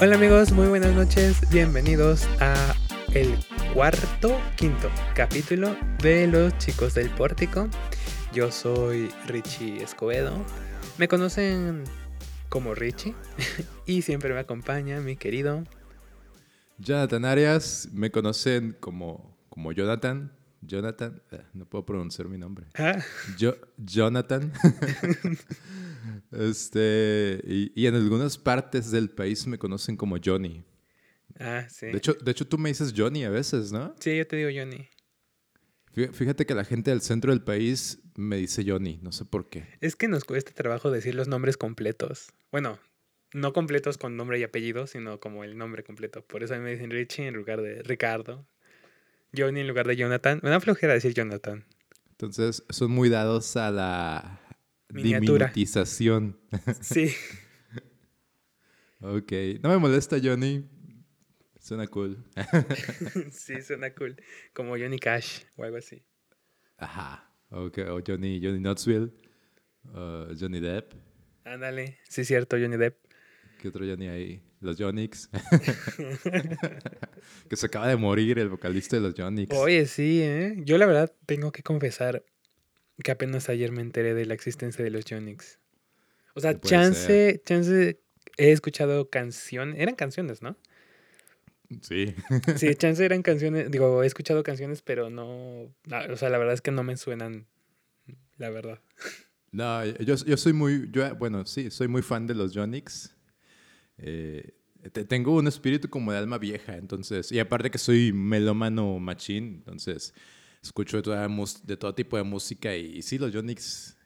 Hola amigos, muy buenas noches. Bienvenidos a el cuarto, quinto capítulo de Los Chicos del Pórtico. Yo soy Richie Escobedo. Me conocen como Richie y siempre me acompaña mi querido Jonathan Arias. Me conocen como, como Jonathan. Jonathan, eh, no puedo pronunciar mi nombre. Ah, Yo, Jonathan. este, y, y en algunas partes del país me conocen como Johnny. ah, sí. De hecho, de hecho, tú me dices Johnny a veces, ¿no? Sí, yo te digo Johnny. Fí- Fíjate que la gente del centro del país me dice Johnny, no sé por qué. Es que nos cuesta trabajo decir los nombres completos. Bueno, no completos con nombre y apellido, sino como el nombre completo. Por eso a mí me dicen Richie en lugar de Ricardo. Johnny en lugar de Jonathan. Me da flojera decir Jonathan. Entonces, son muy dados a la Miniatura. diminutización. Sí. Ok, no me molesta Johnny. Suena cool. sí, suena cool. Como Johnny Cash o algo así. Ajá. Ok, o Johnny, Johnny Knoxville. uh, Johnny Depp. Ándale. Sí, cierto, Johnny Depp. ¿Qué otro Johnny hay? Los Jonix. que se acaba de morir el vocalista de los Jonix. Oye, sí, ¿eh? Yo la verdad tengo que confesar que apenas ayer me enteré de la existencia de los Jonix. O sea, chance, chance he escuchado canciones. Eran canciones, ¿no? Sí. Sí, chance eran canciones. Digo, he escuchado canciones, pero no. ah, O sea, la verdad es que no me suenan. La verdad. No, yo, yo soy muy, yo, bueno, sí, soy muy fan de los Jonix. Eh, te- tengo un espíritu como de alma vieja, entonces, y aparte que soy melómano machín, entonces escucho de, toda de todo tipo de música y, sí, los Jonix,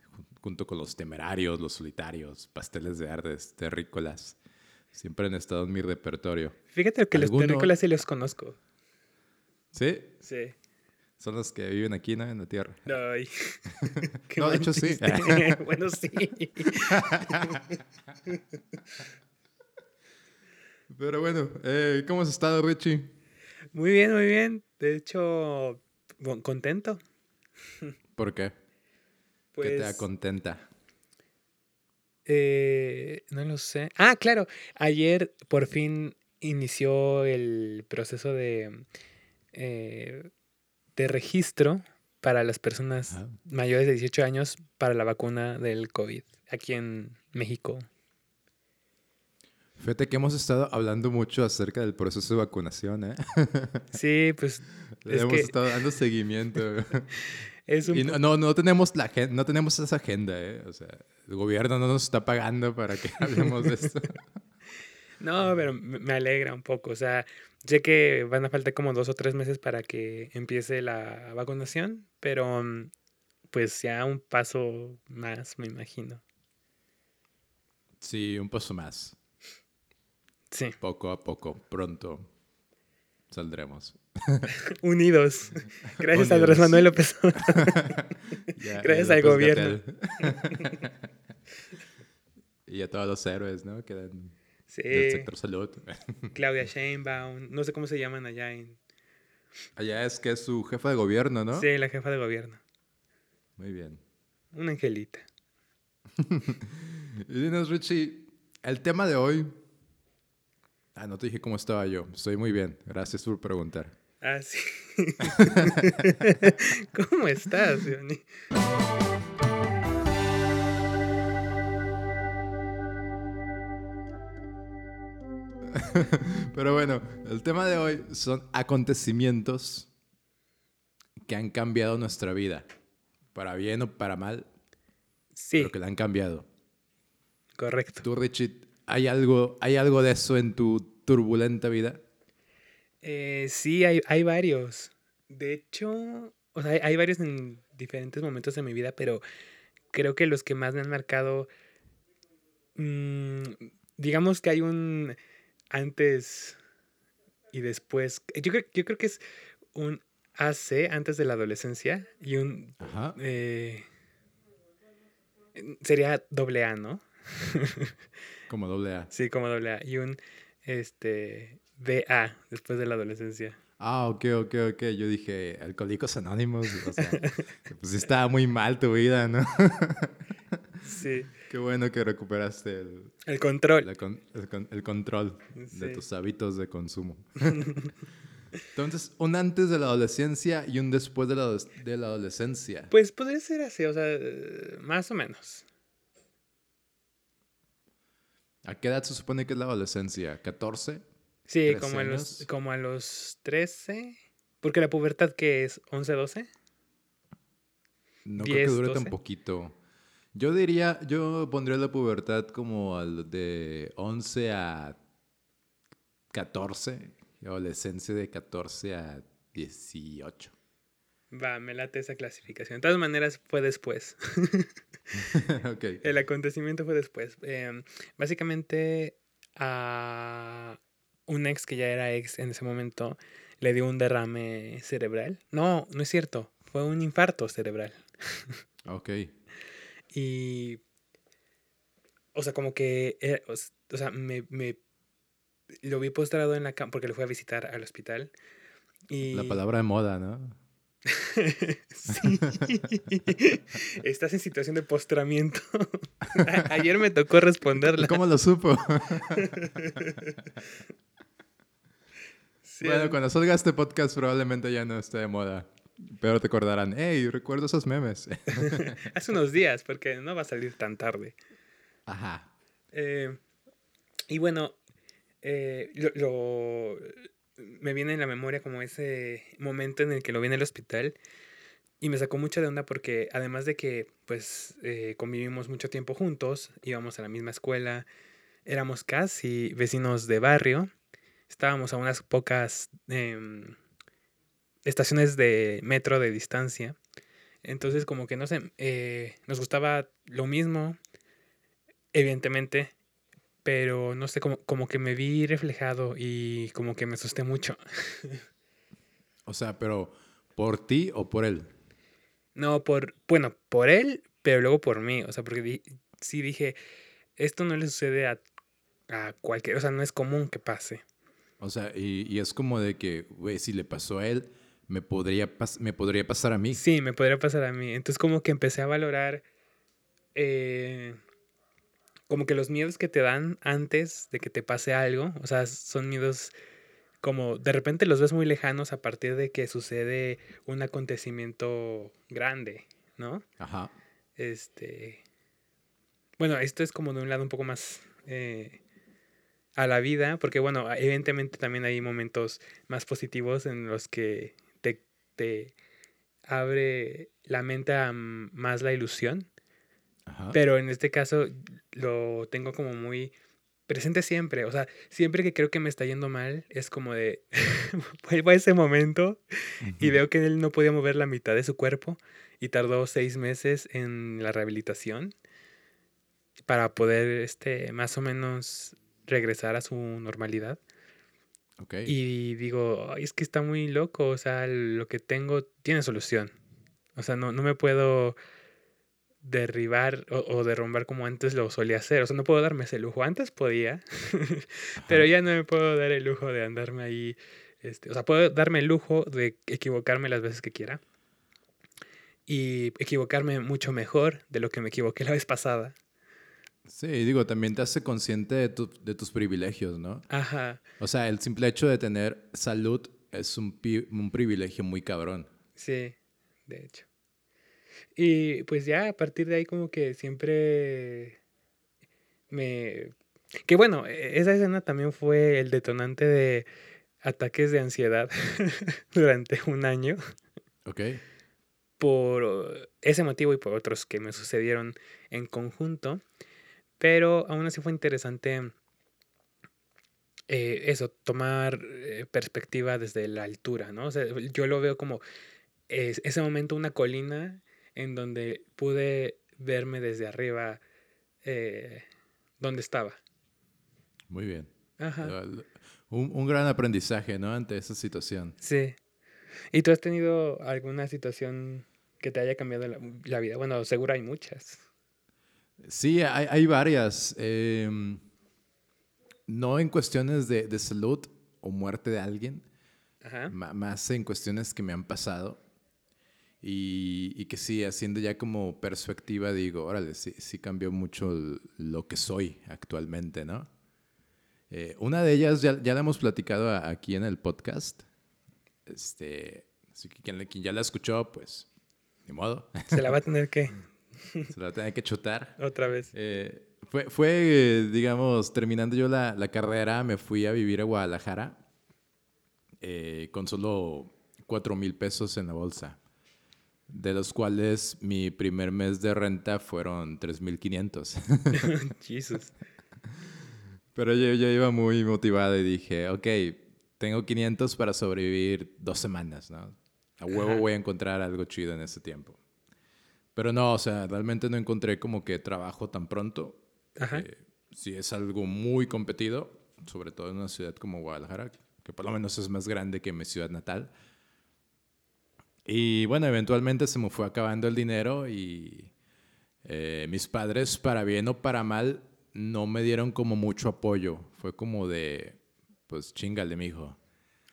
junto con los temerarios, los solitarios, pasteles de ardes, terrícolas, siempre han estado en mi repertorio. Fíjate que los terrícolas sí los conozco. ¿Sí? Sí. Son los que viven aquí, ¿no? En la tierra. Ay. Qué No, de hecho, sí. bueno, sí. Pero bueno, eh, ¿cómo has estado, Richie? Muy bien, muy bien. De hecho, contento. ¿Por qué? Pues, ¿Qué te contenta? eh, no lo sé. Ah, claro. Ayer por fin inició el proceso de, eh, de registro para las personas mayores de 18 años para la vacuna del COVID aquí en México. Fíjate que hemos estado hablando mucho acerca del proceso de vacunación, ¿eh? Sí, pues Le Es hemos que- estado dando seguimiento. es un y no, no, no tenemos la no tenemos esa agenda, ¿eh? O sea, el gobierno no nos está pagando para que hablemos de esto. No, pero me me alegra un poco. O sea, sé que van a faltar como dos o tres meses para que empiece la vacunación, pero mm, pues ya un paso más, me imagino. Sí, un paso más. Sí, Poco a poco, pronto saldremos. unidos. Gracias a Andrés. Manuel López Obrador. Ya- Gracias al López gobierno. Y a todos los héroes, ¿no? Que dan del sector salud. Claudia Sheinbaum, no sé cómo se llaman allá en... Allá es que es su jefa de gobierno, ¿no? Sí, la jefa de gobierno. Muy bien. Una angelita. Y dinos, Richie, el tema de hoy. Ah, no te dije cómo estaba yo. Estoy muy bien. Gracias por preguntar. Ah, sí. ¿Cómo estás, Johnny? Pero bueno, el tema de hoy son acontecimientos que han cambiado nuestra vida. Para bien o para mal, Sí, pero que la han cambiado. correcto. Tú, Richie, ¿hay algo, ¿hay algo de eso en tu turbulenta vida? Eh, sí, hay, hay varios. De hecho, o sea, hay, hay varios en diferentes momentos de mi vida, pero creo que los que más me han marcado, mm, digamos que hay un antes y después. Yo creo, yo creo que es un AC antes de la adolescencia y un Ajá. eh, sería doble A, ¿no? Como doble A. Sí, como doble A. Y un este DA después de la adolescencia. Ah, ok, ok, ok. Yo dije, Alcohólicos Anónimos. O sea, pues estaba muy mal tu vida, ¿no? Sí. Qué bueno que recuperaste el, El control. la con- el, con- el control de tus hábitos de consumo. Entonces, un antes de la adolescencia y un después de la, de la adolescencia. Pues podría ser así, o sea, más o menos. ¿A qué edad se supone que es la adolescencia? ¿14? Sí, 13 como a, los, como a los 13. Porque la pubertad, que es? ¿11, 12? No creo 10, que dure 12. tan poquito. Yo diría, yo pondría la pubertad como al de 11 a 14, y adolescencia de 14 a 18. Va, me late esa clasificación. De todas maneras, fue después. ok. El acontecimiento fue después. Em, básicamente, a un ex que ya era ex en ese momento le dio un derrame cerebral. No, no es cierto. Fue un infarto cerebral. Ok. Y. O sea, como que. era- o sea, me, me- Lo vi postrado en la cama porque lo fui a visitar al hospital. Y. La palabra de moda, ¿no? sí. Estás en situación de postramiento. Ayer me tocó responderla. ¿Cómo lo supo? Sí, bueno, cuando salga este podcast probablemente ya no esté de moda. Pero te acordarán, hey, recuerdo esos memes. Hace unos días, porque no va a salir tan tarde. Ajá. Eh, y bueno, eh, lo, lo- me viene en la memoria como ese momento en el que lo vi en el hospital y me sacó mucha de onda porque además de que pues eh, convivimos mucho tiempo juntos, íbamos a la misma escuela, éramos casi vecinos de barrio, estábamos a unas pocas em, estaciones de metro de distancia, entonces como que no sé, eh, nos gustaba lo mismo, evidentemente, pero no sé, como, como que me vi reflejado y como que me asusté mucho. O sea, pero ¿por ti o por él? No, por, bueno, por él, pero luego por mí, o sea, porque di- sí dije, esto no le sucede a, a cualquier, o sea, no es común que pase. O sea, y, y es como de que, güey, si le pasó a él, me podría, pas- me podría pasar a mí. Sí, me podría pasar a mí. Entonces como que empecé a valorar eh, como que los miedos que te dan antes de que te pase algo, o sea, son miedos como de repente los ves muy lejanos a partir de que sucede un acontecimiento grande, ¿no? Ajá. Este. Bueno, esto es como de un lado un poco más eh, a la vida, porque bueno, evidentemente también hay momentos más positivos en los que te, te abre la mente a más la ilusión, Ajá. pero en este caso lo tengo como muy presente siempre, o sea, siempre que creo que me está yendo mal, es como de, vuelvo a ese momento y veo que él no podía mover la mitad de su cuerpo y tardó seis meses en la rehabilitación para poder, este, más o menos regresar a su normalidad. Ok. Y digo, "Ay, es que está muy loco, o sea, lo que tengo tiene solución. O sea, no, no me puedo derribar o, o derrumbar como antes lo solía hacer. O sea, no puedo darme ese lujo. Antes podía, pero ya no me puedo dar el lujo de andarme ahí. Este, o sea, puedo darme el lujo de equivocarme las veces que quiera. Y equivocarme mucho mejor de lo que me equivoqué la vez pasada. Sí, digo, también te hace consciente de, tu- de tus privilegios, ¿no? Ajá, O sea, el simple hecho de tener salud es un, un privilegio muy cabrón. sí, de hecho. Y pues ya a partir de ahí como que siempre me... Que bueno, e- esa escena también fue el detonante de ataques de ansiedad durante un año. Ok. por ese motivo y por otros que me sucedieron en conjunto. Pero aún así fue interesante eh, eso, tomar eh, perspectiva desde la altura, ¿no? O sea, yo lo veo como es- ese momento una colina en donde pude verme desde arriba eh, donde estaba. Muy bien. Ajá. Un, un gran aprendizaje, ¿no? Ante esa situación. Sí. ¿Y tú has tenido alguna situación que te haya cambiado la, la vida? Bueno, seguro hay muchas. Sí, hay, hay varias. em, no en cuestiones de, de salud o muerte de alguien, Ajá. más en cuestiones que me han pasado. Y, y, que sí, haciendo ya como perspectiva, digo, órale, sí, sí cambió mucho lo que soy actualmente, ¿no? Eh, una de ellas ya, ya, la hemos platicado aquí en el podcast. Este, así que quien, quien, ya la escuchó, pues, ni modo. Se la va a tener que... Se la va a tener que chutar. Otra vez. Eh, fue, fue, digamos, terminando yo la, la, carrera, me fui a vivir a Guadalajara eh, con solo 4 mil pesos en la bolsa de los cuales mi primer mes de renta fueron 3.500. Jesus. Pero yo, yo, iba muy motivado y dije, ok, tengo 500 para sobrevivir dos semanas, ¿no? A huevo voy a encontrar algo chido en ese tiempo. Pero no, o sea, realmente no encontré como que trabajo tan pronto. Ajá. Eh, si es algo muy competido, sobre todo en una ciudad como Guadalajara, que por lo menos es más grande que mi ciudad natal. Y bueno, eventualmente se me fue acabando el dinero y eh, mis padres, para bien o para mal, no me dieron como mucho apoyo. Fue como de, pues chingale, mijo.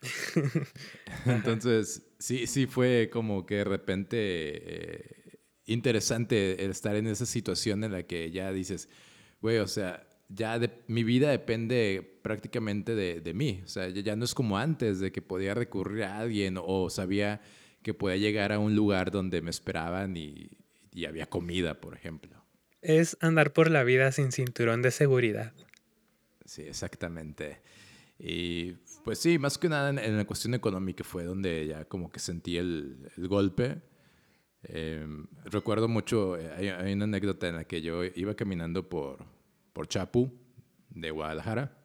Entonces, sí, sí fue como que de repente eh, interesante estar en esa situación en la que ya dices, güey, o sea, ya de, mi vida depende prácticamente de, de, mí. O sea, ya no es como antes, de que podía recurrir a alguien o sabía que podía llegar a un lugar donde me esperaban y, y había comida, por ejemplo. Es andar por la vida sin cinturón de seguridad. Sí, exactamente. Y pues sí, más que nada en, la cuestión económica fue donde ya como que sentí el, el golpe. Eh, recuerdo mucho, eh, hay, hay, una anécdota en la que yo iba caminando por, por Chapu, de Guadalajara.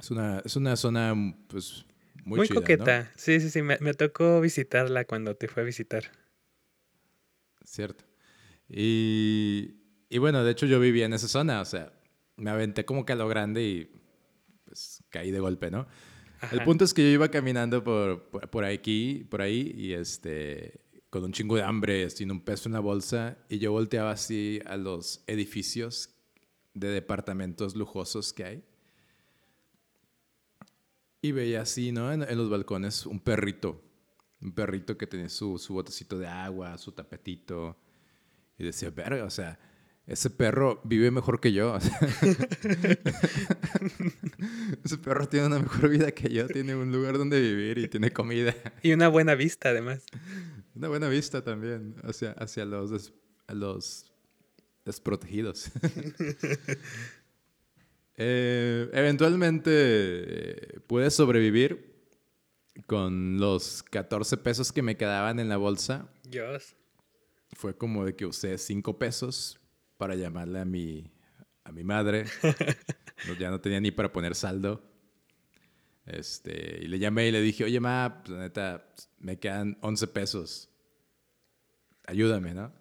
Es una, es una zona pues, muy, muy chida, coqueta. ¿no? Sí, sí, sí. Me, me, tocó visitarla cuando te fue a visitar. Cierto. Y, y, bueno, de hecho yo vivía en esa zona. O sea, me aventé como que a lo grande y pues caí de golpe, ¿no? Ajá. El punto es que yo iba caminando por, por, por, aquí, por ahí y este, con un chingo de hambre, sin un peso en la bolsa. Y yo volteaba así a los edificios de departamentos lujosos que hay. Y veía así, ¿no? En, en, los balcones un perrito. Un perrito que tenía su, su botecito de agua, su tapetito. Y decía, verga, o sea, ese perro vive mejor que yo. ese perro tiene una mejor vida que yo. Tiene un lugar donde vivir y tiene comida. Y una buena vista, además. Una buena vista también hacia, hacia los, des, los desprotegidos. Eh, eventualmente eh, pude sobrevivir con los 14 pesos que me quedaban en la bolsa. Dios. Fue como de que usé 5 pesos para llamarle a mi, a mi madre. no, ya no tenía ni para poner saldo. Este, y le llamé y le dije, oye, ma, pues, neta, me quedan 11 pesos. Ayúdame, ¿no?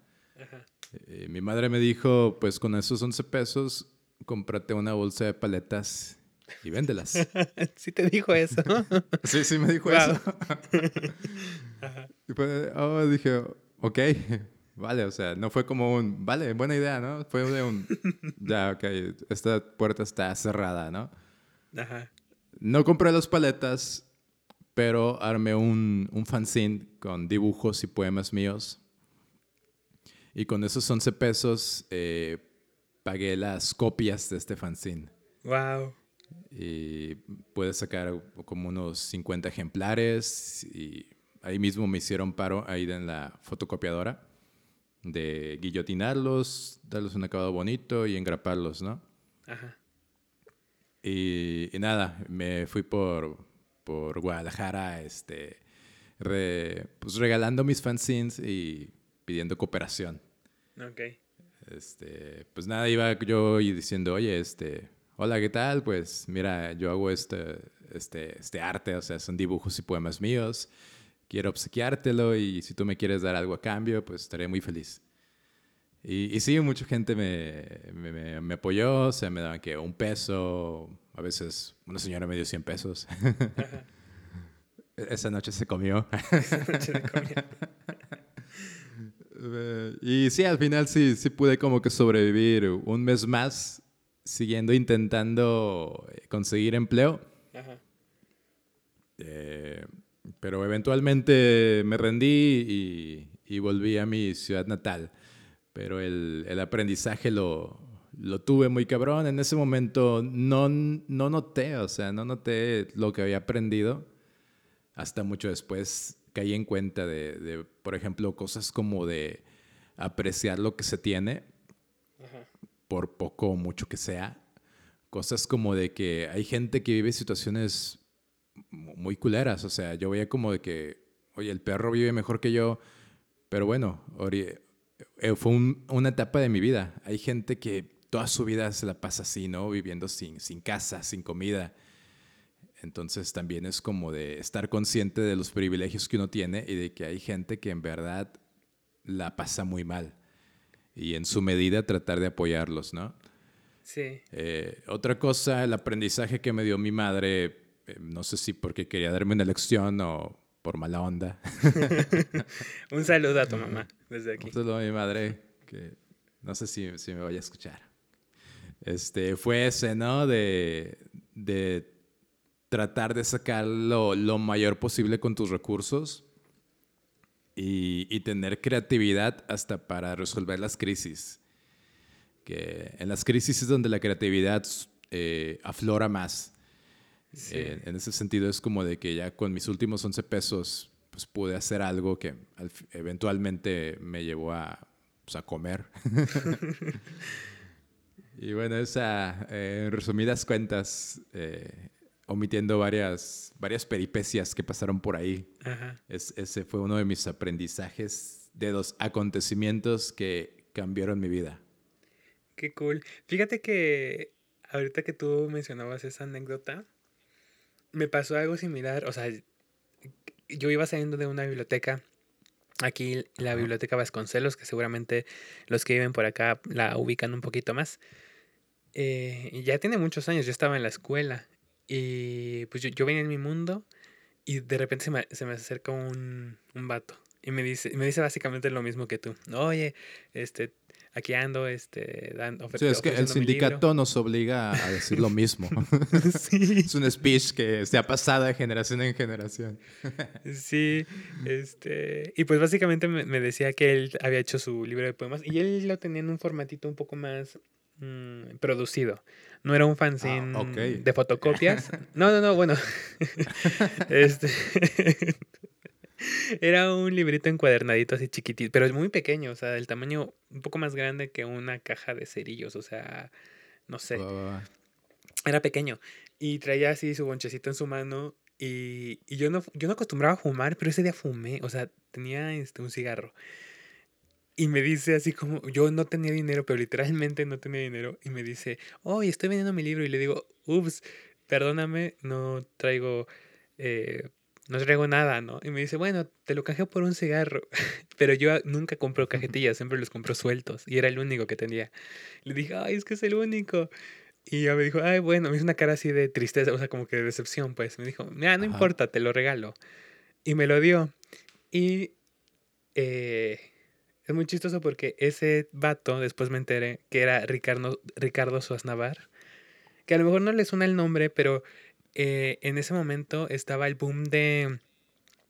Ajá. Eh, mi madre me dijo, pues con esos 11 pesos cómprate una bolsa de paletas y véndelas. sí te dijo eso. sí, sí me dijo wow. eso. y pues, oh, dije, ok, vale, o sea, no fue como un, vale, buena idea, ¿no? Fue de un, ya, ok, esta puerta está cerrada, ¿no? Ajá. No compré las paletas, pero armé un, un fanzine con dibujos y poemas míos. Y con esos 11 pesos eh, pagué las copias de este fanzine. Wow. Y pude sacar como unos 50 ejemplares y ahí mismo me hicieron paro ahí en la fotocopiadora de guillotinarlos, darles un acabado bonito y engraparlos, ¿no? Ajá. Y, y nada, me fui por, por Guadalajara, este, re, pues regalando mis fanzines y pidiendo cooperación. Ok. Este, pues nada, iba yo y diciendo, oye, este, hola, ¿qué tal? Pues mira, yo hago este, este, este arte, o sea, son dibujos y poemas míos. Quiero obsequiártelo y si tú me quieres dar algo a cambio, pues estaré muy feliz. Y, y sí, mucha gente me, me, me, apoyó, o sea, me daban que un peso, a veces una señora me dio 100 pesos. Esa noche se comió. Esa noche se comió. Y sí, al final sí, sí pude como que sobrevivir un mes más siguiendo intentando conseguir empleo. Ajá. Eh, pero eventualmente me rendí y, y, volví a mi ciudad natal. Pero el, el aprendizaje lo, lo, tuve muy cabrón. En ese momento no, no noté, o sea, no noté lo que había aprendido. Hasta mucho después caí en cuenta de, de por ejemplo, cosas como de apreciar lo que se tiene, por poco o mucho que sea. Cosas como de que hay gente que vive situaciones muy culeras. O sea, yo veía como de que, oye, el perro vive mejor que yo, pero bueno, eh, fue una etapa de mi vida. Hay gente que toda su vida se la pasa así, ¿no? Viviendo sin, sin casa, sin comida. Entonces también es como de estar consciente de los privilegios que uno tiene y de que hay gente que en verdad la pasa muy mal. Y en su medida tratar de apoyarlos, ¿no? Sí. Eh, otra cosa, el aprendizaje que me dio mi madre eh, no sé si porque quería darme una lección o por mala onda. Un saludo a tu mamá desde aquí. Un saludo a mi madre, que no sé si, si me vaya a escuchar. Este, fue ese, ¿no? De, de tratar de sacar lo, lo, mayor posible con tus recursos y, y, tener creatividad hasta para resolver las crisis. Que en las crisis es donde la creatividad eh, aflora más. Eh, en ese sentido es como de que ya con mis últimos 11 pesos pues pude hacer algo que eventualmente me llevó a, pues, a comer. y bueno, esa, eh, en resumidas cuentas, eh, omitiendo varias, varias peripecias que pasaron por ahí, ese fue uno de mis aprendizajes de los acontecimientos que cambiaron mi vida. Qué cool. Fíjate que ahorita que tú mencionabas esa anécdota, me pasó algo similar. O sea, yo iba saliendo de una biblioteca. Aquí la biblioteca Vasconcelos, que seguramente los que viven por acá la ubican un poquito más. Eh, ya tiene muchos años, yo estaba en la escuela y pues yo, venía en mi mundo y de repente se me, se me acerca un, un vato y me dice, me dice básicamente lo mismo que tú. Oye, este, aquí ando este, dando Sí, es que el sindicato nos obliga a decir lo mismo. sí. Es un speech que se ha pasado de generación en generación. sí, este, y pues básicamente me, decía que él había hecho su libro de poemas y él lo tenía en un formatito un poco más mm, producido. No era un fanzine ah, de fotocopias. No, no, no, bueno. este Era un librito encuadernadito así chiquitito, pero es muy pequeño, o sea, el tamaño un poco más grande que una caja de cerillos, o sea, no sé. Era pequeño y traía así su bonchecito en su mano y, y, yo, no, yo no acostumbraba a fumar, pero ese día fumé, o sea, tenía este, un cigarro. Y me dice así como, yo no tenía dinero, pero literalmente no tenía dinero. Y me dice, oh, estoy vendiendo mi libro. Y le digo, ups, perdóname, no traigo eh, no traigo nada, ¿no? Y me dice, bueno, te lo canjeo por un cigarro. Pero yo nunca compro cajetillas, siempre los compro sueltos. Y era el único que tenía. Le dije, ay, es que es el único. Y ya me dijo, ay, bueno, me hizo una cara así de tristeza, o sea, como que de decepción, pues. Me dijo, mira, no importa, te lo regalo. Y me lo dio. Y eh, es muy chistoso porque ese vato, después me enteré que era Ricardo, Ricardo Suaznavar. Que a lo mejor no le suena el nombre, pero eh, en ese momento estaba el boom de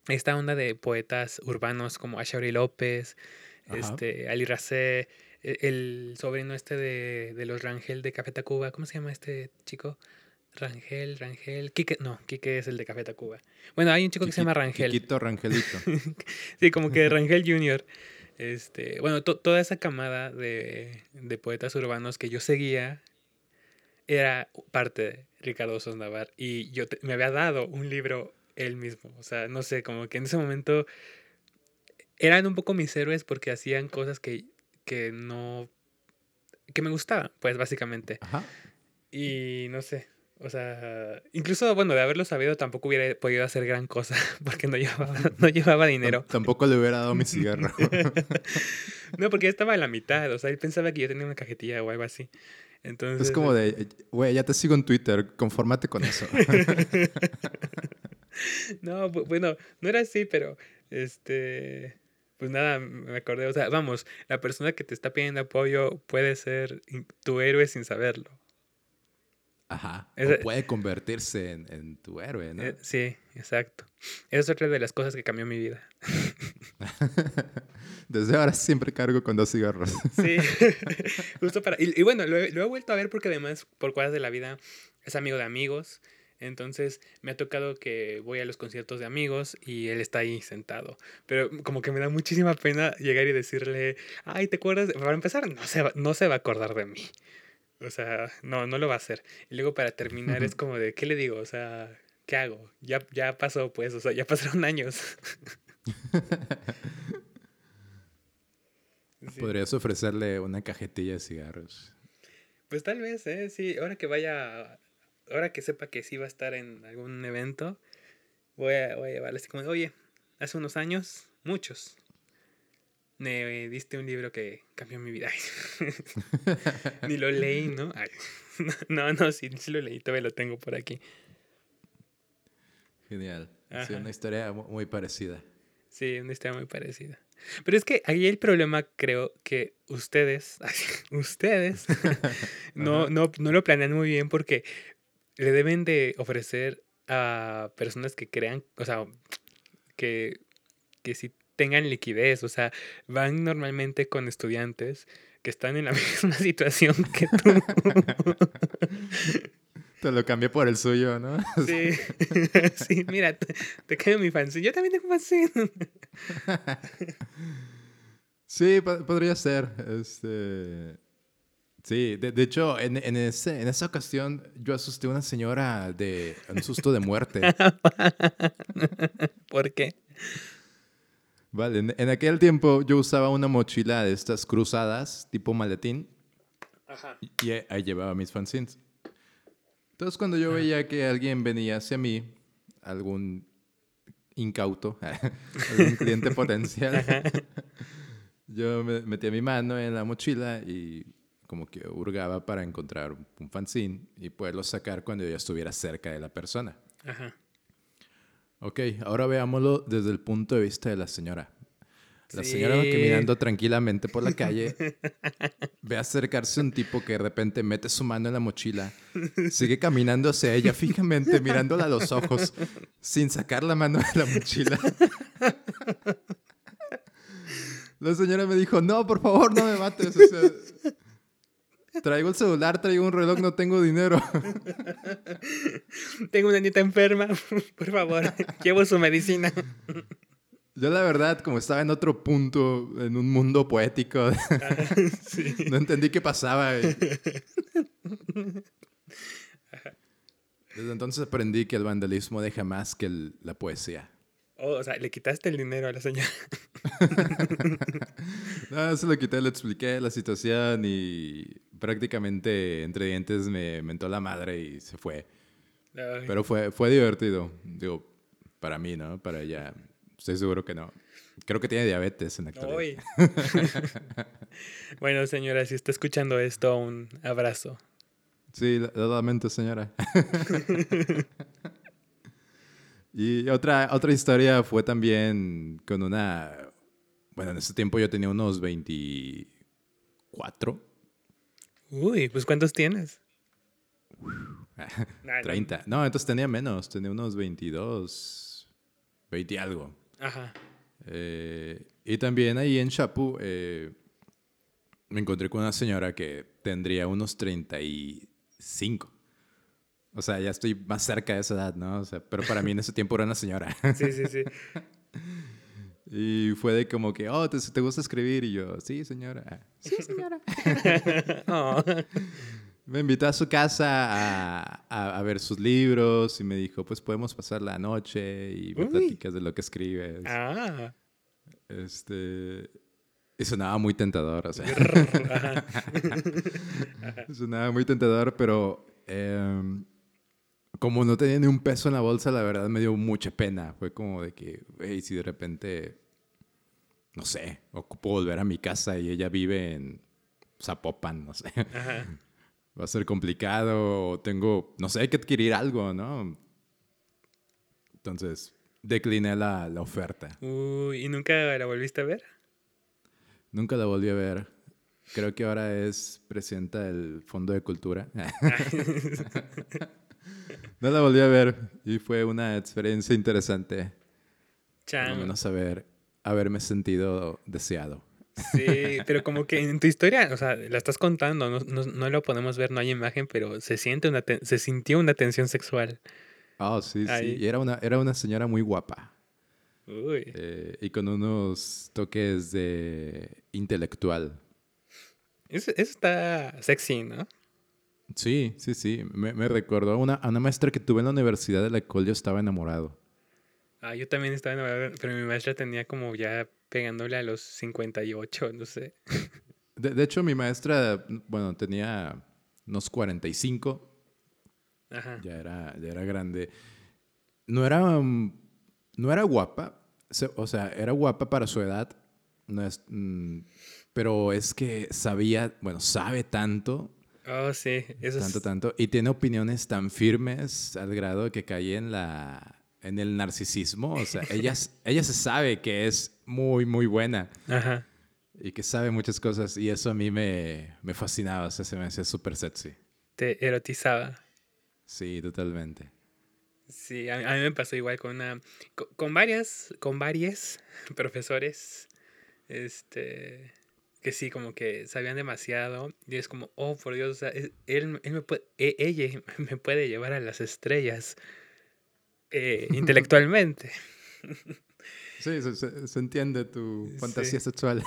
esta onda de poetas urbanos como Ashauri López, este, Ali Racé, e, el sobrino este de, de, los Rangel de Café Tacuba, ¿cómo se llama este chico? Rangel, Rangel, Quique, no, Quique es el de Café Tacuba. Bueno, hay un chico que se llama Rangel. Quiquito Rangelito. sí, como que Rangel Jr. Este, bueno, toda esa camada de, de poetas urbanos que yo seguía era parte de Ricardo Sondavar y yo me había dado un libro él mismo. O sea, no sé, como que en ese momento eran un poco mis héroes porque hacían cosas que, que no... que me gustaban, pues básicamente. Ajá. Y no sé, o sea, incluso, bueno, de haberlo sabido tampoco hubiera podido hacer gran cosa porque no llevaba, no llevaba dinero. tampoco le hubiera dado mi cigarro. no, porque estaba a la mitad, o sea, él pensaba que yo tenía una cajetilla o algo así. Entonces, es como de, güey, ya te sigo en Twitter, confórmate con eso. no, bueno, no era así, pero este, pues nada, me acordé, o sea, vamos, la persona que te está pidiendo apoyo puede ser tu héroe sin saberlo. Ajá. o puede convertirse en, tu héroe, ¿no? Eh, sí, exacto. Esa es otra de las cosas que cambió mi vida. Desde ahora siempre cargo con dos cigarros. Sí, justo para... Y, bueno, lo, he vuelto a ver porque además, por cosas de la vida, es amigo de amigos. Entonces me ha tocado que voy a los conciertos de amigos y él está ahí sentado. Pero como que me da muchísima pena llegar y decirle, ay, ¿te acuerdas? Para empezar, no se, va, no se va a acordar de mí. O sea, no, no lo va a hacer. Y luego para terminar es como de, ¿qué le digo? O sea, ¿qué hago? Ya, ya pasó, pues, o sea, ya pasaron años. Podrías ofrecerle una cajetilla de cigarros. Pues tal vez, ¿eh? Sí, ahora que vaya, ahora que sepa que sí va a estar en algún evento, voy a, voy a llevarle así como, oye, hace unos años, muchos, me diste un libro que cambió mi vida. Ni lo leí, ¿no? no, no, sí, sí lo leí, todavía lo tengo por aquí. Genial. Sí, una historia muy parecida. Sí, una historia muy parecida. Pero es que ahí el problema, creo que ustedes, ustedes, no, no, no lo planean muy bien porque le deben de ofrecer a personas que crean, o sea, que, que si tengan liquidez, o sea, van normalmente con estudiantes que están en la misma situación que tú. Te lo cambié por el suyo, ¿no? Sí, sí, mira, te, te mi fanzine. Yo también tengo fanzine. Sí, podría ser. Este... Sí, de, hecho, en, en, ese, en esa ocasión yo asusté a una señora de un susto de muerte. ¿Por qué? Vale, en, en, aquel tiempo yo usaba una mochila de estas cruzadas, tipo maletín. Ajá. Y ahí llevaba mis fanzines. Entonces, cuando yo veía que alguien venía hacia mí, algún incauto, algún cliente potencial, yo me metía mi mano en la mochila y como que hurgaba para encontrar un fanzine y poderlo sacar cuando ya estuviera cerca de la persona. Ajá. Ok, ahora veámoslo desde el punto de vista de la señora. La señora va caminando tranquilamente por la calle, ve acercarse un tipo que de repente mete su mano en la mochila, sigue caminando hacia ella fijamente, mirándola a los ojos, sin sacar la mano de la mochila. La señora me dijo, no, por favor, no me mates. Traigo el celular, traigo un reloj, no tengo dinero. Tengo una nieta enferma, por favor, llevo su medicina. Yo la verdad, como estaba en otro punto, en un mundo poético, no entendí qué pasaba. Desde entonces aprendí que el vandalismo deja más que la poesía. Oh, o sea, le quitaste el dinero a la señora. no, se lo quité, le expliqué la situación y prácticamente entre dientes me mentó la madre y se fue. Pero fue, fue divertido. Digo, para mí, ¿no? Para ella Estoy seguro que no. Creo que tiene diabetes en la actualidad. bueno, señora, si está escuchando esto, un abrazo. Sí, lo lamento, señora. y otra, otra historia fue también con una... Bueno, en ese tiempo yo tenía unos 24. Uy, pues ¿cuántos tienes? 30. No, entonces tenía menos, tenía unos 22, 20 y algo. Ajá. Eh, y también ahí en Chapu eh, me encontré con una señora que tendría unos 35. O sea, ya estoy más cerca de esa edad, ¿no? O sea, pero para mí en ese tiempo era una señora. Sí, sí, sí. Y fue de como que, oh, ¿te, te gusta escribir? Y yo, sí, señora. Sí, señora. oh me invitó a su casa a, ver sus libros y me dijo, pues podemos pasar la noche y me platicas de lo que escribes. Ah. Este... Y sonaba muy tentador, o sea. sonaba muy tentador, pero em, como no tenía ni un peso en la bolsa, la verdad me dio mucha pena. Fue como de que, hey, si de repente, no sé, ocupo volver a mi casa y ella vive en Zapopan, no sé. Ajá va a ser complicado o tengo, no sé, hay que adquirir algo, ¿no? Entonces, decliné la, la oferta. Uy, ¿y nunca la volviste a ver? Nunca la volví a ver. Creo que ahora es presidenta del Fondo de Cultura. No la volví a ver y fue una experiencia interesante. Por lo Chan. menos haber, haberme sentido deseado. Sí, pero como que en tu historia, o sea, la estás contando, no, no, no lo podemos ver, no hay imagen, pero se siente una se sintió una tensión sexual. Ah, sí, Ahí. sí. Y era una, era una señora muy guapa. Uy. eh, y con unos toques de intelectual. Eso, eso está sexy, ¿no? Sí, sí, sí. Me, me recordó a una, a una maestra que tuve en la universidad de la cual yo estaba enamorado. Ah, yo también estaba enamorado, pero mi maestra tenía como ya pegándole a los 58, no sé. De, de hecho, mi maestra, bueno, tenía unos 45. Ajá. Ya era, ya era grande. No era, mm, no era guapa. O sea, era guapa para su edad. No es, mm, pero es que sabía, bueno, sabe tanto, Oh, sí, eso tanto, es... tanto. Y tiene opiniones tan firmes al grado de que cae en la en el narcisismo. O sea, ella, ella se sabe que es muy, muy buena Ajá. y que sabe muchas cosas. Y eso a mí me, me fascinaba. O sea, se me hacía súper sexy. Te erotizaba. Sí, totalmente. Sí, a, a mí me pasó igual con una... Con, con varias, con varias profesores, este... Que sí, como que sabían demasiado. Y es como, oh, por Dios, o sea, es- él, él me puede, e- ella me puede llevar a las estrellas eh, intelectualmente. Sí, se, se- se entiende tu Sí. fantasía sexual.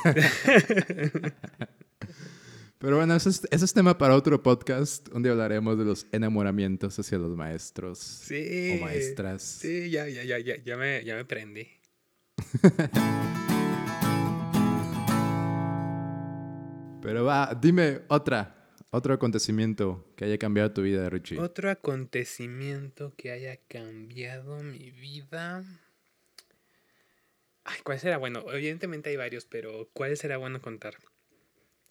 Pero bueno, eso es, eso es tema para otro podcast. Día hablaremos de los enamoramientos hacia los maestros Sí. o maestras. Sí, ya, ya, ya, ya, ya me, ya me prendí. Pero va, dime otra, otro acontecimiento que haya cambiado tu vida, Richie. Otro acontecimiento que haya cambiado mi vida. Ay, ¿cuál será bueno? Evidentemente hay varios, pero ¿cuál será bueno contar?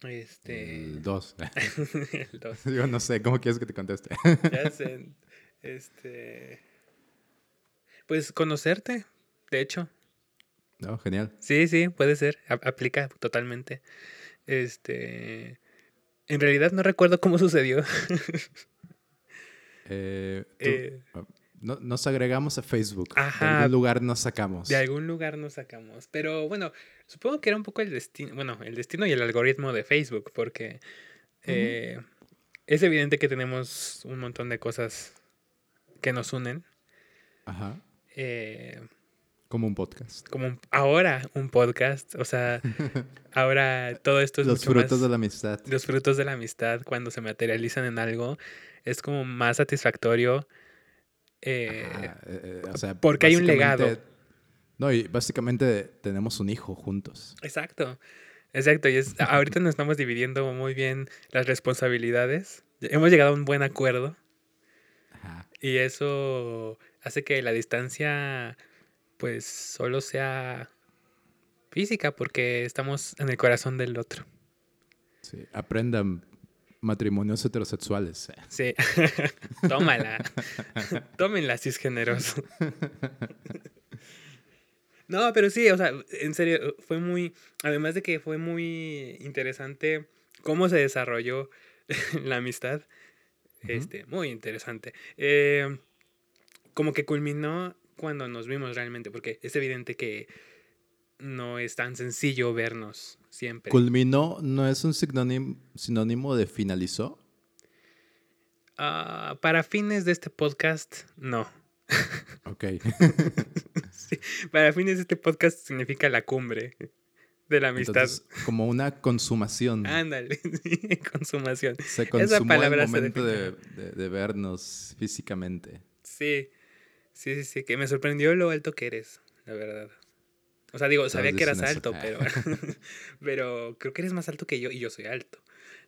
Este. El dos. el dos. Digo, no sé, ¿cómo quieres que te conteste? Ya sé. Este. Pues conocerte, de hecho. no, genial. Sí, sí, puede ser. a- aplica totalmente. Este. En realidad no recuerdo cómo sucedió. Eh, tú- Eh, no- nos agregamos a Facebook. De Ajá. algún lugar nos sacamos. De algún lugar nos sacamos. Pero bueno, supongo que era un poco el destino, bueno, el destino y el algoritmo de Facebook, porque eh, es evidente que tenemos un montón de cosas que nos unen. Ajá. eh, Como un podcast. como un- ahora un podcast, o sea, ahora todo esto es Los mucho frutos más- de la amistad. los frutos de la amistad cuando se materializan en algo es como más satisfactorio. eh, Ajá, eh, eh, o sea, porque hay un legado. No, y básicamente tenemos un hijo juntos. Exacto, exacto. Y es, ahorita nos estamos dividiendo muy bien las responsabilidades. Hemos llegado a un buen acuerdo Ajá. y eso hace que la distancia pues solo sea física porque estamos en el corazón del otro. Sí. Aprendan matrimonios heterosexuales. Sí, tómala. Tómenla, cisgéneros. No, pero sí, o sea, en serio, fue muy, además de que fue muy interesante cómo se desarrolló la amistad, este, muy interesante. Eh, como que culminó cuando nos vimos realmente, porque es evidente que no es tan sencillo vernos siempre. Culminó no es un sinónimo, sinónimo de finalizó. Ah, para fines de este podcast, no. Ok. Sí, para fines de este podcast significa la cumbre de la amistad. Entonces, como una consumación. Ándale, sí, consumación. Se consumó el palabra se momento de- de vernos físicamente. Sí, sí, sí, sí, que me sorprendió lo alto que eres, la verdad. O sea, digo, sabía que eras alto, pero, pero creo que eres más alto que yo y yo soy alto.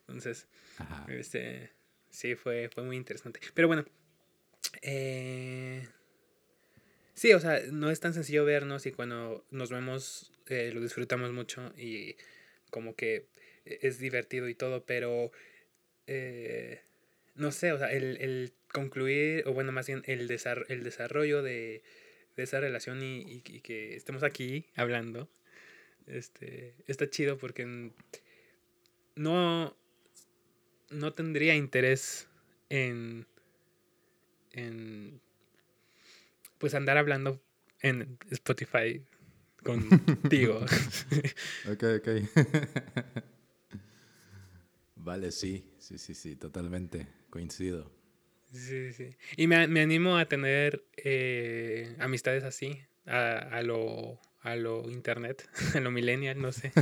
Entonces, Ajá. este, sí, fue, fue muy interesante. Pero bueno, eh, sí, o sea, no es tan sencillo vernos y cuando nos vemos eh, lo disfrutamos mucho y como que es divertido y todo, pero eh, no sé, o sea, el, el concluir, o bueno, más bien el, desar- el desarrollo de, esa relación y, que estemos aquí hablando, este, está chido porque no, no tendría interés en, en pues andar hablando en Spotify contigo. ok, ok. vale, sí, sí, sí, sí, totalmente, coincido. Sí, sí. Y me, me animo a tener eh, amistades así, a, a, lo, a lo internet, a lo millennial, no sé.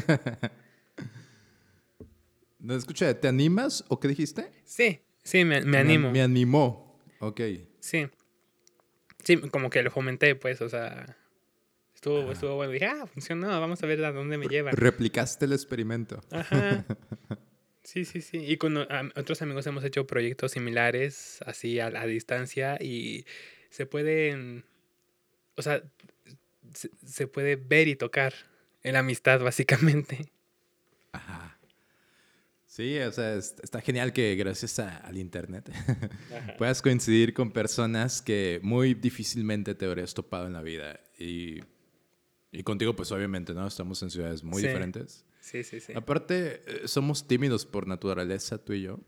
No escucha, ¿te animas o qué dijiste? Sí, sí, me, me animo. Me, me, animó, ok. Sí. Sí, como que lo fomenté, pues, o sea, estuvo, ah. estuvo bueno. Dije, ah, funcionó, vamos a ver a dónde me lleva. Replicaste el experimento. Ajá. Sí, sí, sí. Y con otros amigos hemos hecho proyectos similares, así a, a distancia, y se pueden, o sea, se, se, puede ver y tocar en la amistad, básicamente. Ajá. Sí, o sea, está genial que gracias a, al Internet puedas coincidir con personas que muy difícilmente te habrías topado en la vida. Y, y contigo, pues obviamente, ¿no? Estamos en ciudades muy sí. diferentes. Sí, sí, sí. Aparte, eh, somos tímidos por naturaleza, tú y yo.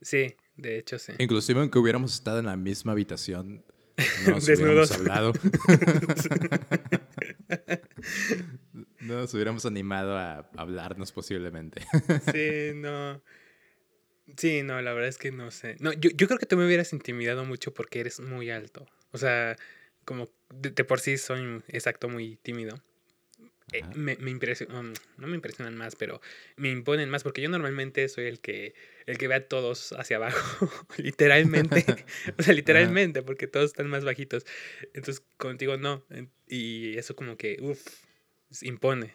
Sí, de hecho, sí. Inclusive aunque hubiéramos estado en la misma habitación, no nos hubiéramos hablado. no nos hubiéramos animado a hablarnos posiblemente. sí, no. Sí, no, la verdad es que no sé. No, yo, yo creo que tú me hubieras intimidado mucho porque eres muy alto. O sea, como de, de por sí soy exacto muy tímido. Eh, me, me impresionan, um, no me impresionan más, pero me imponen más porque yo normalmente soy el que el que ve a todos hacia abajo, literalmente, o sea, literalmente, Ajá. porque todos están más bajitos. Entonces, contigo no, y eso como que, uff, impone.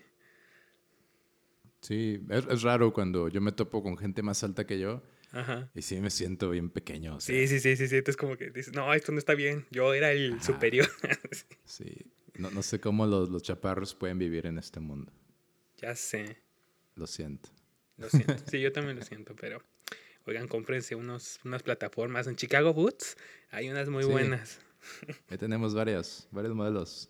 Sí, es, es, raro cuando yo me topo con gente más alta que yo. Ajá. Y sí me siento bien pequeño. O sea. Sí, sí, sí, sí, sí. Entonces como que dices, no, esto no está bien. Yo era el Ajá. superior. sí. No, no, sé cómo los, los chaparros pueden vivir en este mundo. Ya sé. Lo siento. Lo siento. Sí, yo también lo siento, pero oigan, cómprense unos, unas plataformas. En Chicago Boots hay unas muy sí. buenas. Ahí tenemos varios, varios modelos.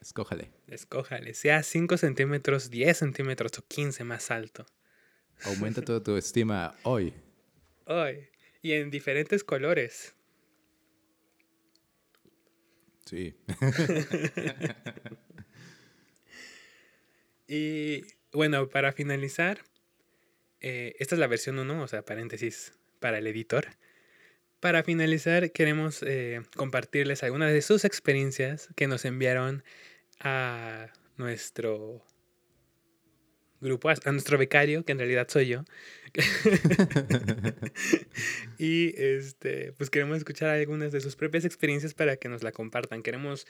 Escójale. Escójale. Sea 5 centímetros, 10 centímetros o 15 más alto. Aumenta toda tu estima hoy. Hoy. Y en diferentes colores. Sí. y bueno, para finalizar, eh, esta es la versión 1, o sea, paréntesis para el editor. Para finalizar, queremos eh, compartirles algunas de sus experiencias que nos enviaron a nuestro grupo, a nuestro becario, que en realidad soy yo. y este, pues queremos escuchar algunas de sus propias experiencias para que nos la compartan. Queremos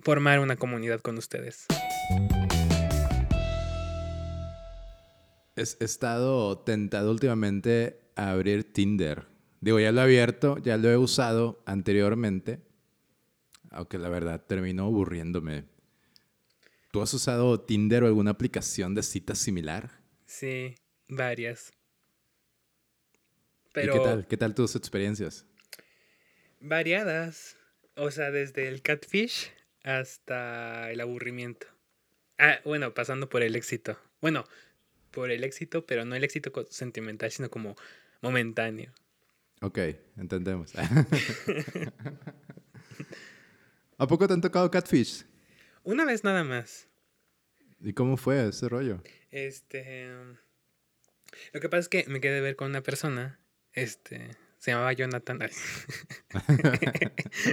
formar una comunidad con ustedes. He estado tentado últimamente a abrir Tinder. Digo, ya lo he abierto, ya lo he usado anteriormente, aunque la verdad terminó aburriéndome. ¿Tú has usado Tinder o alguna aplicación de citas similar? Sí, varias. Pero ¿Y qué tal? ¿Qué tal tus experiencias? Variadas. O sea, desde el catfish hasta el aburrimiento. Ah, bueno, pasando por el éxito. Bueno, por el éxito, pero no el éxito sentimental, sino como momentáneo. Ok, entendemos. ¿A poco te han tocado catfish? Una vez nada más. ¿Y cómo fue ese rollo? Este. Lo que pasa es que me quedé de ver con una persona. Este. Se llamaba Jonathan.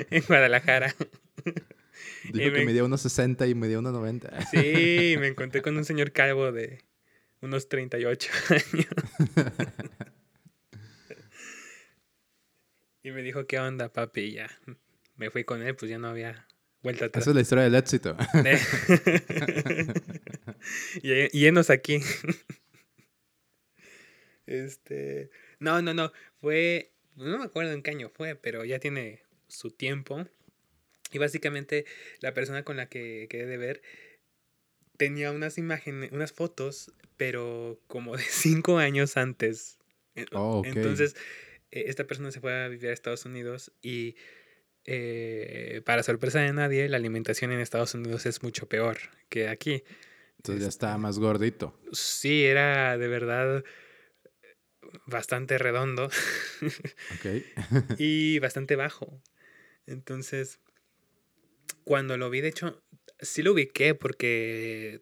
en Guadalajara. Dijo que me... medía unos 60 y medía unos 90. sí, me encontré con un señor calvo de unos 38 años. y me dijo, ¿qué onda, papi? Y ya me fui con él, pues ya no había vuelta atrás. Esa es la historia del éxito. y, y enos aquí. este. No, no, no. Fue. No me acuerdo en qué año fue, pero ya tiene su tiempo. Y básicamente la persona con la que quedé de ver tenía unas imágenes, unas fotos, pero como de cinco años antes. Oh, okay. Entonces, eh, esta persona se fue a vivir a Estados Unidos y eh, para sorpresa de nadie, la alimentación en Estados Unidos es mucho peor que aquí. Entonces ya estaba más gordito. Sí, era de verdad bastante redondo. Y bastante bajo. Entonces, cuando lo vi, de hecho, sí lo ubiqué porque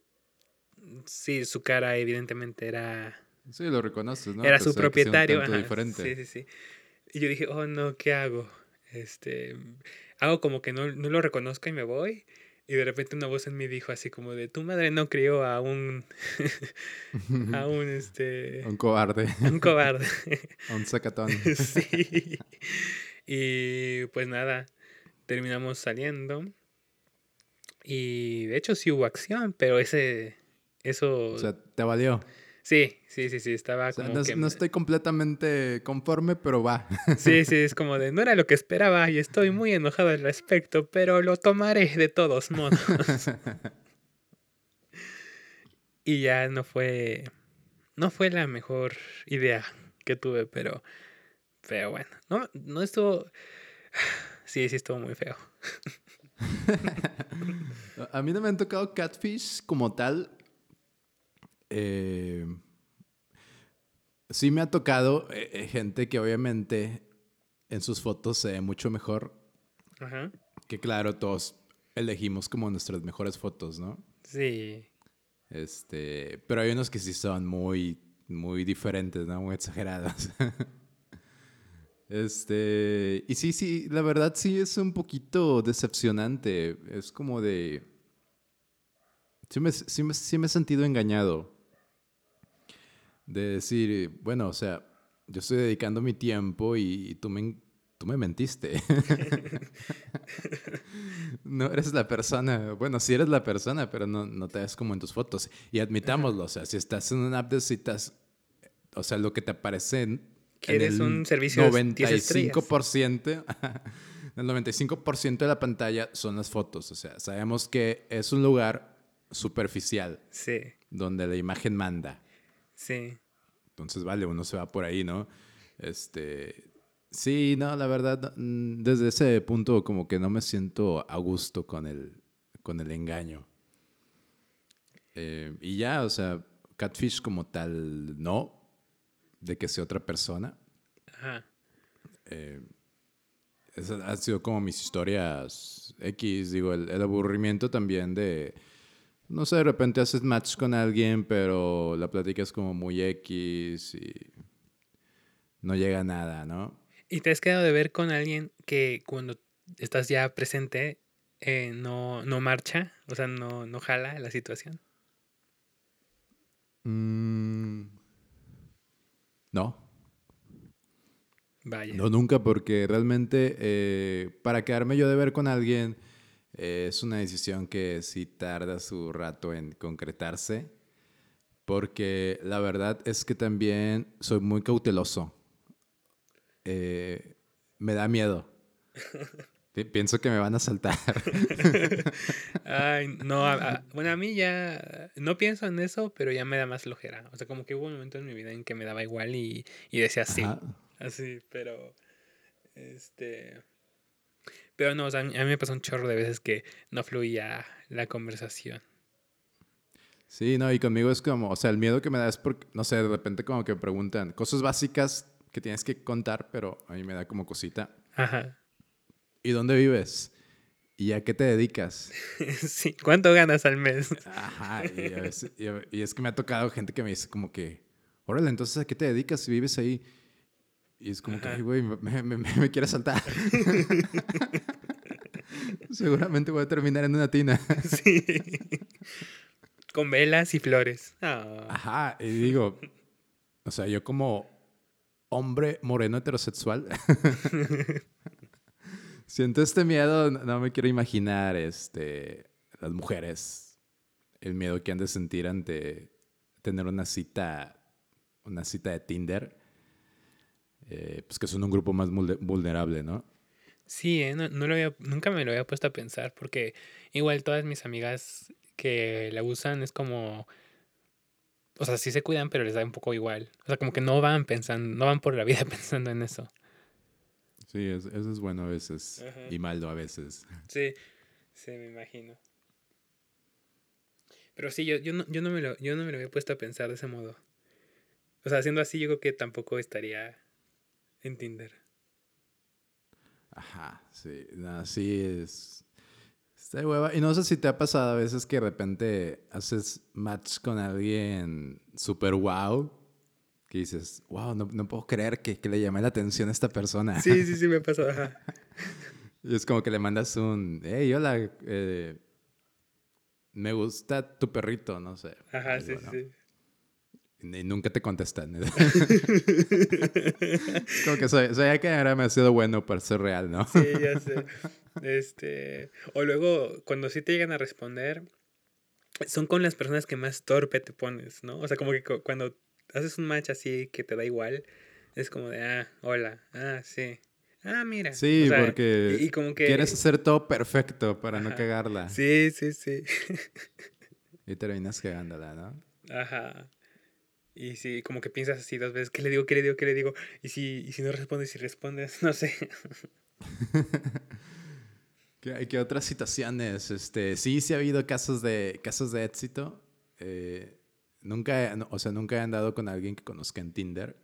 sí, su cara evidentemente era... Sí, lo reconoces, ¿no? Era su propietario. tanto ajá, diferente. Sí, sí, sí. Y yo dije, oh no, ¿qué hago? Este, hago como que no, no lo reconozco y me voy. Y de repente una voz en mí dijo así como de, tu madre no crió a un, a un, este, Un cobarde, un cobarde. un sacatón. sí. Y pues nada, terminamos saliendo. Y de hecho sí hubo acción, pero ese, eso, O sea, te valió. Sí, sí, sí, sí, estaba O sea, como no, que... no estoy completamente conforme, pero va. Sí, sí, es como de, no era lo que esperaba y estoy muy enojado al respecto, pero lo tomaré de todos modos. y ya no fue, no fue la mejor idea que tuve, pero, pero bueno, no, no estuvo, sí, sí estuvo muy feo. A mí no me han tocado catfish como tal. Eh, sí me ha tocado eh, eh, gente que obviamente en sus fotos se ve mucho mejor. Ajá. Que claro, todos elegimos como nuestras mejores fotos, ¿no? Sí, Este, pero hay unos que sí son muy, muy diferentes, ¿no? Muy exagerados. Este, y sí, sí, la verdad sí es un poquito decepcionante. Es como de... Sí me, sí me, sí me he sentido engañado. De decir, bueno, o sea, yo estoy dedicando mi tiempo y, y tú, me, tú me mentiste. no eres la persona. Bueno, sí eres la persona, pero no, no te ves como en tus fotos. Y admitámoslo, o sea, si estás en una app de citas, o sea, lo que te aparece en, ¿Quieres un servicio de 10 estrellas? 95%, el 95% de la pantalla son las fotos. O sea, sabemos que es un lugar superficial sí, donde la imagen manda. Sí. Entonces, vale, uno se va por ahí, ¿no? Este. Sí, no, la verdad, mm, desde ese punto como que no me siento a gusto con el, con el engaño. Eh, y ya, o sea, catfish como tal, no, de que sea otra persona. Ajá. Eh, esas han sido como mis historias X, digo, el, el aburrimiento también de, no sé, de repente haces match con alguien, pero la plática es como muy X y no llega a nada, ¿no? ¿Y te has quedado de ver con alguien que cuando estás ya presente eh, no, no marcha? O sea, no, no jala la situación. Mm, no, Vaya. no nunca, porque realmente eh, para quedarme yo de ver con alguien eh, es una decisión que sí tarda su rato en concretarse, porque la verdad es que también soy muy cauteloso. Eh, me da miedo. Pi- Pienso que me van a saltar. Ay, no, a- a- bueno, a mí ya no pienso en eso, pero ya me da más flojera. O sea, como que hubo un momento en mi vida en que me daba igual y, y decía sí, así, pero este pero no, o sea, a mí me pasó un chorro de veces que no fluía la conversación. Sí, no, y conmigo es como, o sea, el miedo que me da es porque, no sé, de repente como que preguntan cosas básicas que tienes que contar, pero a mí me da como cosita. Ajá. ¿Y dónde vives? ¿Y a qué te dedicas? Sí, ¿cuánto ganas al mes? Ajá, y, a veces- y a- y es que me ha tocado gente que me dice como que, órale, entonces ¿a qué te dedicas si vives ahí? Y es como que, Ajá. ay, güey, me, me, me, me quiere saltar. Seguramente voy a terminar en una tina. Sí. Con velas y flores. Ah. Ajá, y digo, o sea, yo como hombre moreno heterosexual, siento este miedo, no no me quiero imaginar, este, las mujeres, el miedo que han de sentir ante tener una cita, una cita de Tinder, eh, pues que son un grupo más vulne- vulnerable, ¿no? Sí, eh, no, no lo había, nunca me lo había puesto a pensar porque igual todas mis amigas que la usan es como, o sea, sí se cuidan, pero les da un poco igual. O sea, como que no van pensando, no van por la vida pensando en eso. Sí, es- eso es bueno a veces Ajá. y malo a veces. Sí, sí, me imagino. Pero sí, yo, yo, no, yo, no me lo, yo no me lo había puesto a pensar de ese modo. O sea, haciendo así, yo creo que tampoco estaría en Tinder. Ajá, sí. No, sí es. Está de hueva. Y no sé si te ha pasado a veces que de repente haces match con alguien super wow. Que dices, wow, no, no puedo creer que, que le llamé la atención a esta persona. Sí, sí, sí, me pasó. Ajá. Y es como que le mandas un, hey, hola, eh, me gusta tu perrito, no sé. Ajá, algo, sí, ¿no? sí. Y nunca te contestan. es como que soy, soy que era demasiado bueno para ser real, ¿no? Sí, ya sé. Este, o luego, cuando sí te llegan a responder, son con las personas que más torpe te pones, ¿no? O sea, como que cu- cuando haces un match así que te da igual, es como de, ah, hola, ah, sí. Ah, mira. Sí, O sea, porque y como que... quieres hacer todo perfecto para no cagarla. Sí, sí, sí. Y terminas cagándola, ¿no? Ajá. Y sí, como que piensas así dos veces, ¿qué le digo, qué le digo, qué le digo? Y si, y si no respondes, si respondes, no sé. ¿Qué, qué otras situaciones? Este, sí, sí ha habido casos de, casos de éxito. Eh, nunca, he- no, o sea, nunca he andado con alguien que conozca en Tinder.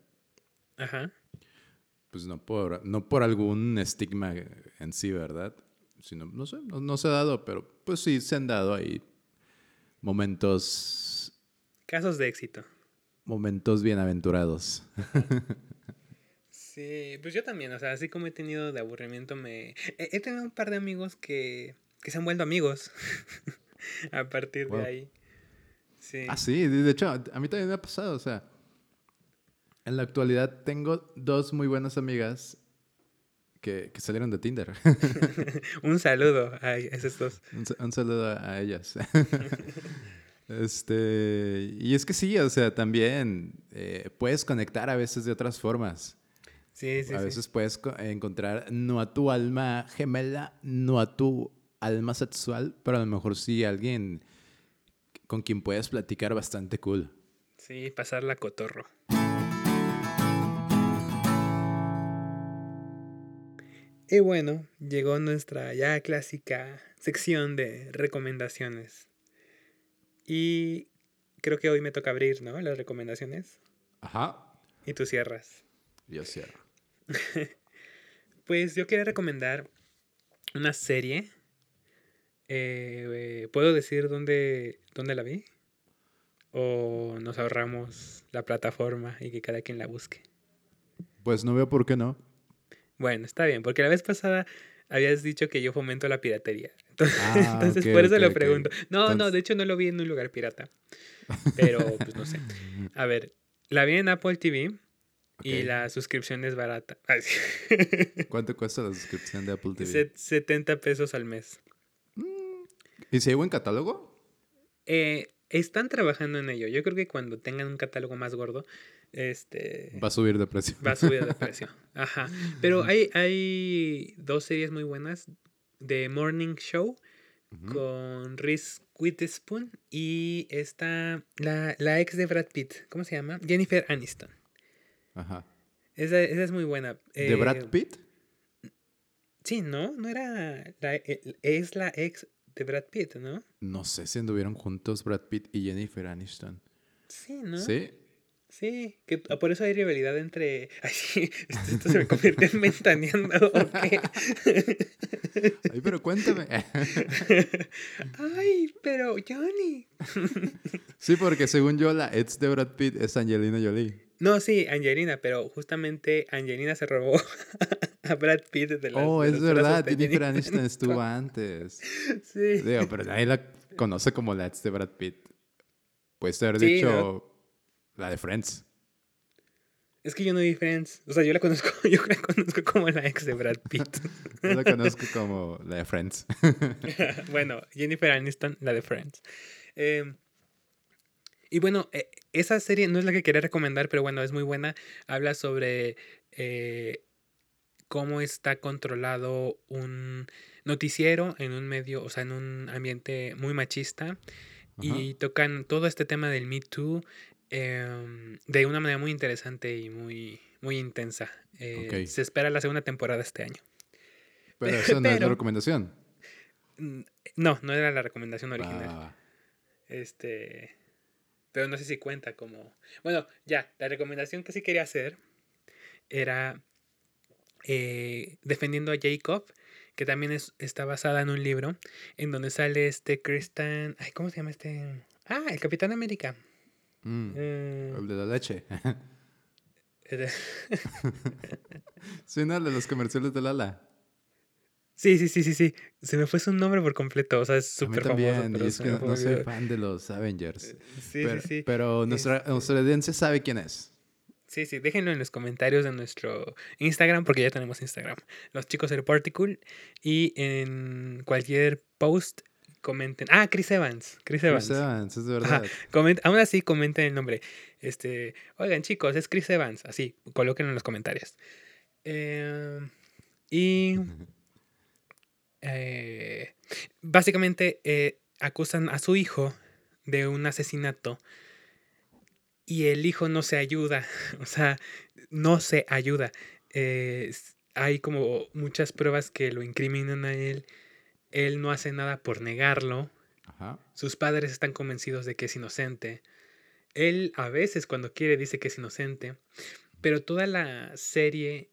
Ajá. Pues no por, no por algún estigma en sí, ¿verdad? Sino, no sé, no, no se ha dado, pero pues sí se han dado ahí momentos, Casos de éxito. Momentos bienaventurados. Sí, pues yo también, o sea, así como he tenido de aburrimiento, me... He, tenido un par de amigos que, que se han vuelto amigos a partir Wow. de ahí. Sí. Ah, sí, de hecho, a mí también me ha pasado, o sea, en la actualidad tengo dos muy buenas amigas que, que salieron de Tinder. un saludo a esos dos. un, un saludo a ellas. este, y es que sí, o sea, también eh, puedes conectar a veces de otras formas. Sí, sí, a sí. veces puedes co- encontrar no a tu alma gemela, no a tu alma sexual, pero a lo mejor sí alguien con quien puedes platicar bastante cool. Sí, pasarla cotorro. Y bueno, llegó nuestra ya clásica sección de recomendaciones. Y creo que hoy me toca abrir, ¿no? Las recomendaciones. Ajá. Y tú cierras. Yo cierro. Pues yo quería recomendar una serie. Eh, eh, ¿Puedo decir dónde, dónde la vi? ¿O nos ahorramos la plataforma y que cada quien la busque? Pues no veo por qué no. Bueno, está bien, porque la vez pasada habías dicho que yo fomento la piratería. Entonces, Ah, entonces ok, por eso lo pregunto. No, no, Entonces- de hecho no lo vi en un lugar pirata. Pero, pues no sé. A ver, la vi en Apple TV y la suscripción es barata. Ay, sí. ¿Cuánto cuesta la suscripción de Apple TV? Set- 70 pesos al mes. ¿Y si hay buen catálogo? Eh, están trabajando en ello. Yo creo que cuando tengan un catálogo más gordo, este Va a subir de precio. va a subir de precio. Ajá. Pero hay, hay dos series muy buenas. The Morning Show con Reese Witherspoon y esta, la, la ex de Brad Pitt. ¿Cómo se llama? Jennifer Aniston. Ajá. Esa, esa es muy buena. ¿De Eh, Brad Pitt? Sí, ¿no? No era... La, es la ex de Brad Pitt, ¿no? No sé si anduvieron juntos Brad Pitt y Jennifer Aniston. Sí, ¿no? ¿Sí? Sí, que por eso hay rivalidad entre. Ay, sí, esto, se me convirtió en ventaneando. Ay, pero cuéntame. Ay, pero Johnny. sí, porque según yo, la ex de Brad Pitt es Angelina Jolie. No, sí, Angelina, pero justamente Angelina se robó a Brad Pitt de las. Oh, de es verdad, Jennifer Jennifer Aniston estuvo antes. Sí. Digo, pero nadie la conoce como la ex de Brad Pitt. Puedes haber Sí, dicho ¿no? La de Friends. Es que yo no vi Friends. O sea, yo la conozco, yo la conozco como la ex de Brad Pitt. Yo la conozco como la de Friends. bueno, Jennifer Aniston, la de Friends. Eh, y bueno, eh, esa serie no es la que quería recomendar, pero bueno, es muy buena. Habla sobre eh, cómo está controlado un noticiero en un medio, o sea, en un ambiente muy machista. Y tocan todo este tema del Me Too em, de una manera muy interesante y muy, muy intensa. Eh. Se espera la segunda temporada este año. Pero esa no es la recomendación. No, no era la recomendación original. Ah, Este. Pero no sé si cuenta como. Bueno, ya, la recomendación que sí quería hacer era eh, defendiendo a Jacob, que también es, está basada en un libro, en donde sale este Christian... Ay, ¿Cómo se llama este? Ah, el Capitán América. Mm, Eh, el de la leche. eh, sí, no, el de los comerciales de Lala. sí, sí, sí, sí, sí. Se me fue su nombre por completo. O sea, es súper famoso. también, pero y es que no, soy fan de los Avengers. Sí, pero, sí, sí. pero nuestra, Este- nuestra audiencia sabe quién es. Sí, sí, déjenlo en los comentarios de nuestro Instagram, porque ya tenemos Instagram. Los chicos del Particle. Y en cualquier post comenten. Ah, Chris Evans. Chris Evans. Chris Evans, es verdad. aún así, comenten el nombre. Este, oigan, chicos, es Chris Evans. Así, colóquenlo en los comentarios. Eh, y eh, básicamente eh, acusan a su hijo de un asesinato y el hijo no se ayuda, o sea, no se ayuda. Hay como muchas pruebas que lo incriminan a él. Él no hace nada por negarlo. Ajá. Sus padres están convencidos de que es inocente. Él a veces cuando quiere dice que es inocente, pero toda la serie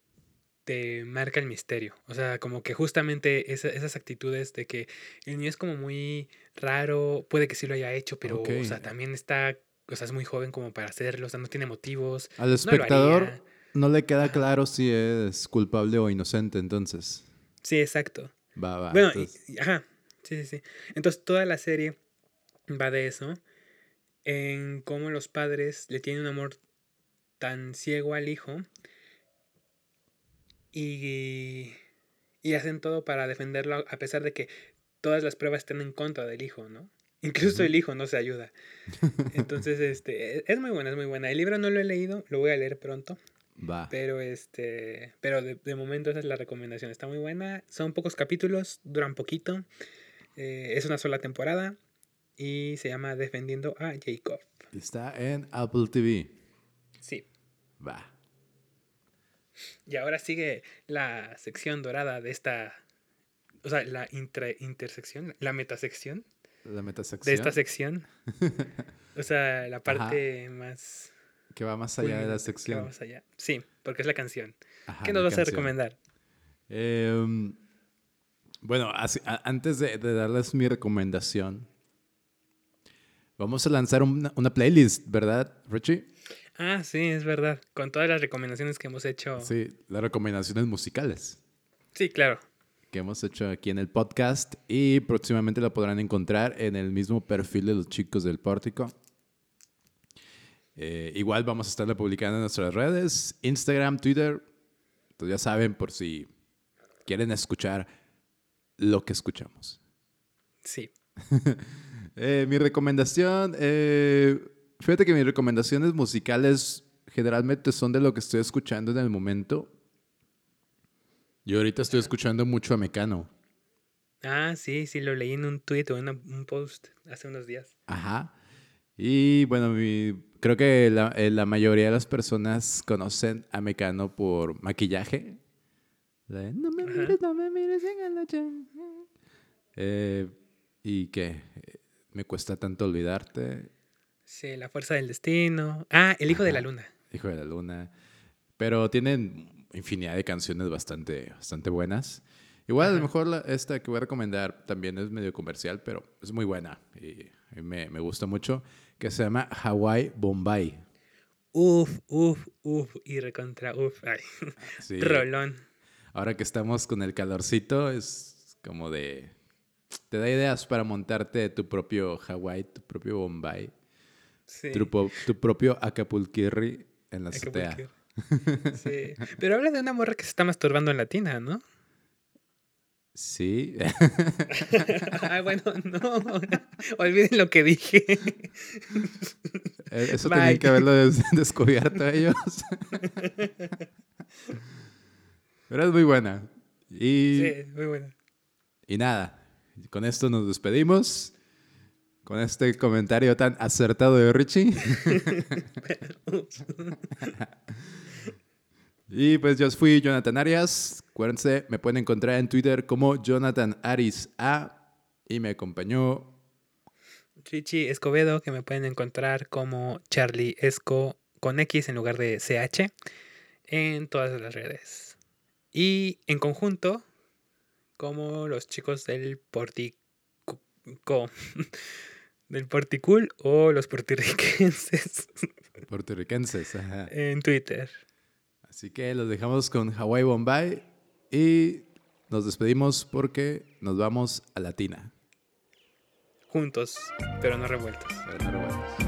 te marca el misterio. O sea, como que justamente esa- esas actitudes de que el niño es como muy raro, puede que sí lo haya hecho, pero Ok. o sea, también está, o sea, es muy joven como para hacerlo, o sea, no tiene motivos. Al espectador no le queda Ajá. claro si es culpable o inocente, entonces. Sí, exacto. Va, va. Bueno, y- entonces- y- ajá, sí, sí, sí. Entonces toda la serie va de eso, en cómo los padres le tienen un amor tan ciego al hijo y, y hacen todo para defenderlo a pesar de que todas las pruebas están en contra del hijo, ¿no? Incluso el hijo no se ayuda. Entonces, este, e- es muy buena, es muy buena. El libro no lo he leído, lo voy a leer pronto. Va. Pero este, pero de, de momento esa es la recomendación. Está muy buena. Son pocos capítulos, duran poquito. eh, es una sola temporada y se llama Defendiendo a Jacob. Está en Apple TV. Sí. Va. Y ahora sigue la sección dorada de esta, o sea, la intra- intersección, la metasección La metasección. de esta sección. O sea, la parte más que va más allá de la culminante, que va sección. más allá. Sí, porque es la canción. Ajá, ¿Qué nos vas a recomendar? Em, bueno, así- a- antes de, de darles mi recomendación, vamos a lanzar una, una playlist, ¿verdad, Richie? Ah, sí, es verdad. Con todas las recomendaciones que hemos hecho. Sí, las recomendaciones musicales Sí, claro. que hemos hecho aquí en el podcast y próximamente la podrán encontrar en el mismo perfil de los chicos del pórtico. Eh, igual vamos a estarla publicando en nuestras redes, Instagram, Twitter. Entonces ya saben por si quieren escuchar lo que escuchamos. Sí. Eh, mi recomendación, eh, fíjate que mis recomendaciones musicales generalmente son de lo que estoy escuchando en el momento. Yo ahorita estoy escuchando mucho a Mecano. Ah, sí, sí, lo leí en un tweet o en un post hace unos días. Ajá. Y bueno, mi- creo que la, eh, la mayoría de las personas conocen a Mecano por maquillaje. No me Ajá. mires, no me mires en la noche". Eh, y que eh, me cuesta tanto olvidarte. Sí, La Fuerza del Destino. Ah, El Hijo de la Ajá. Luna. Hijo de la Luna. Pero tienen infinidad de canciones bastante, bastante buenas. Igual, a lo Ajá. mejor la- esta que voy a recomendar también es medio comercial, pero es muy buena y, y me, me gusta mucho, que se llama Hawaii Bombay. Uf, uf, uf. Y recontra, uf. Ay, Sí, rolón. ahora que estamos con el calorcito, es como de... Te da ideas para montarte tu propio Hawaii, tu propio Bombay, Sí. tu, tu propio Acapulquirri en la azotea. Sí. Pero habla de una morra que se está masturbando en latina, ¿no? Sí. ah, bueno, no. Olviden lo que dije. Eh, Eso Bye. tenían que haberlo des- descubierto ellos. Pero es muy buena. Y, Sí, muy buena. y nada, con esto nos despedimos. Con este comentario tan acertado de Richie. Y pues yo fui Jonathan Arias. Acuérdense, me pueden encontrar en Twitter como Jonathan Aris A. Y me acompañó Chichi Escobedo, que me pueden encontrar como Charlie Esco con X en lugar de CH en todas las redes. Y en conjunto, como los chicos del Portico. del Porticul o los puertorriquenses. Puertorriquenses, ajá. En Twitter. Así que los dejamos con Hawaii Bombay y nos despedimos porque nos vamos a Latina. Juntos, pero no revueltos. Pero no revueltos.